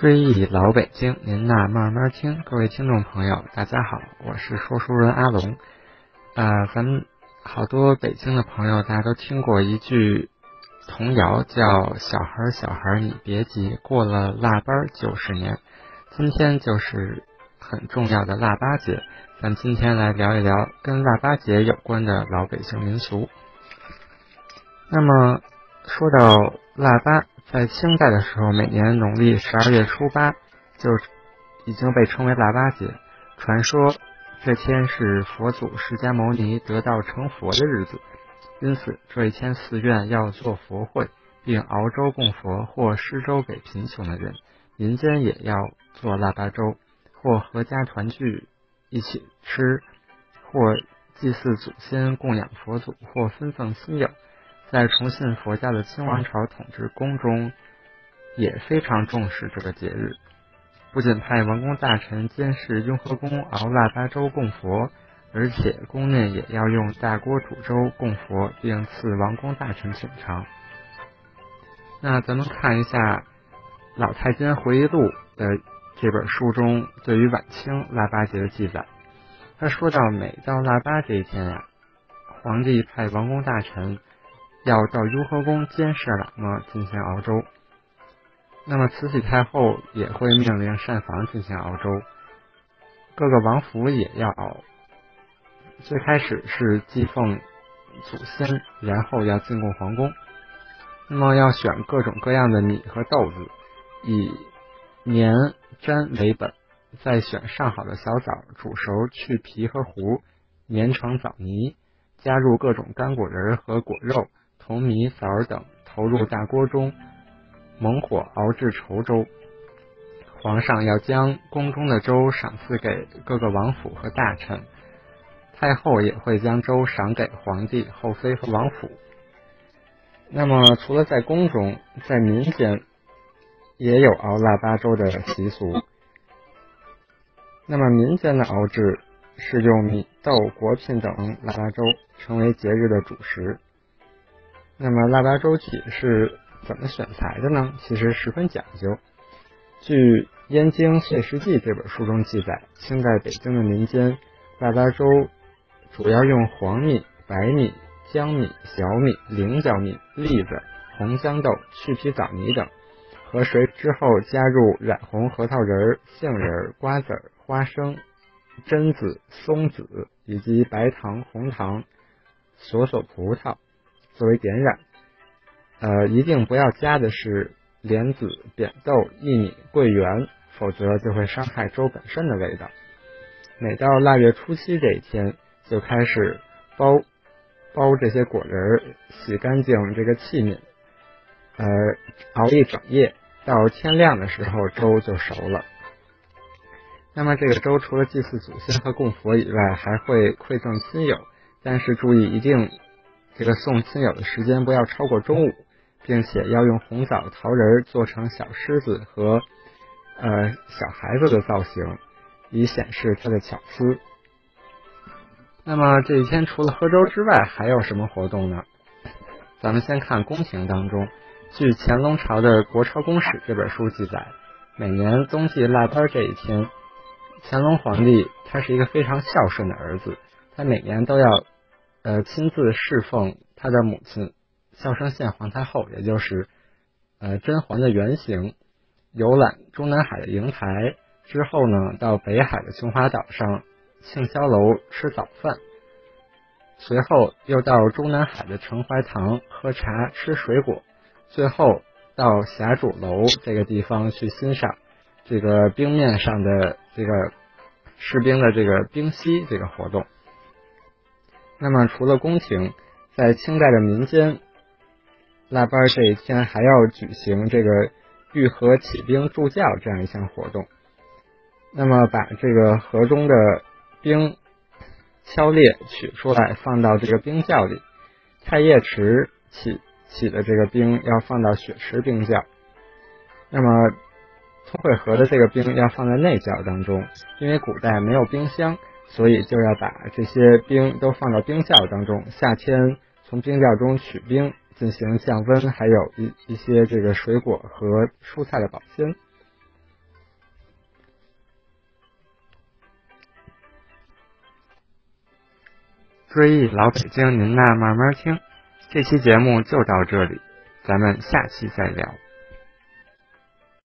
追忆老北京，您呐慢慢听。各位听众朋友，大家好，我是说书人阿龙。呃，咱好多北京的朋友，大家都听过一句童谣，叫“小孩小孩你别急，过了腊八就是年”。今天就是很重要的腊八节，咱今天来聊一聊跟腊八节有关的老北京民俗。那么说到腊八。在清代的时候，每年农历十二月初八就已经被称为腊八节。传说这天是佛祖释迦牟尼得道成佛的日子，因此这一天寺院要做佛会，并熬粥供佛或施粥给贫穷的人。民间也要做腊八粥，或合家团聚一起吃，或祭祀祖先、供养佛祖，或分赠亲友。在崇信佛教的清王朝统治宫中，也非常重视这个节日，不仅派王公大臣监视雍和宫熬腊八粥供佛，而且宫内也要用大锅煮粥供佛，并赐王公大臣品尝。那咱们看一下《老太监回忆录》的这本书中对于晚清腊八节的记载，他说到每到腊八这一天呀，皇帝派王公大臣。要到雍和宫监视喇嘛进行熬粥，那么慈禧太后也会命令膳房进行熬粥，各个王府也要熬。最开始是祭奉祖先，然后要进贡皇宫。那么要选各种各样的米和豆子，以粘粘为本，再选上好的小枣，煮熟去皮和核，粘成枣泥，加入各种干果仁和果肉。红米枣等投入大锅中，猛火熬制稠粥。皇上要将宫中的粥赏赐给各个王府和大臣，太后也会将粥赏给皇帝、后妃和王府。那么，除了在宫中，在民间也有熬腊八粥的习俗。那么，民间的熬制是用米、豆、果品等腊八粥，成为节日的主食。那么腊八粥体是怎么选材的呢？其实十分讲究。据《燕京岁时记》这本书中记载，清代北京的民间腊八粥主要用黄米、白米、江米、小米、菱角米、栗子、红豇豆、去皮枣泥等，和水之后加入染红核桃仁、杏仁、瓜子、花生、榛子、松子以及白糖、红糖、索索葡萄。作为点染，呃，一定不要加的是莲子、扁豆、薏米、桂圆，否则就会伤害粥本身的味道。每到腊月初七这一天，就开始包包这些果仁，洗干净这个器皿，呃，熬一整夜，到天亮的时候，粥就熟了。那么这个粥除了祭祀祖先和供佛以外，还会馈赠亲友，但是注意一定。这个送亲友的时间不要超过中午，并且要用红枣、桃仁做成小狮子和呃小孩子的造型，以显示他的巧思。那么这一天除了喝粥之外，还有什么活动呢？咱们先看宫廷当中，据乾隆朝的《国朝公史》这本书记载，每年冬季腊八这一天，乾隆皇帝他是一个非常孝顺的儿子，他每年都要。呃，亲自侍奉他的母亲孝圣宪皇太后，也就是呃甄嬛的原型，游览中南海的瀛台之后呢，到北海的琼华岛上庆霄楼吃早饭，随后又到中南海的承怀堂喝茶吃水果，最后到霞渚楼这个地方去欣赏这个冰面上的这个士兵的这个冰嬉这个活动。那么，除了宫廷，在清代的民间，腊八这一天还要举行这个御河起兵助教这样一项活动。那么，把这个河中的冰敲裂取出来，放到这个冰窖里。太液池起起的这个冰要放到雪池冰窖。那么，通惠河的这个冰要放在内窖当中，因为古代没有冰箱。所以就要把这些冰都放到冰窖当中夏天从冰窖中取冰进行降温还有一一些这个水果和蔬菜的保鲜。追忆老北京您那慢慢听。这期节目就到这里咱们下期再聊。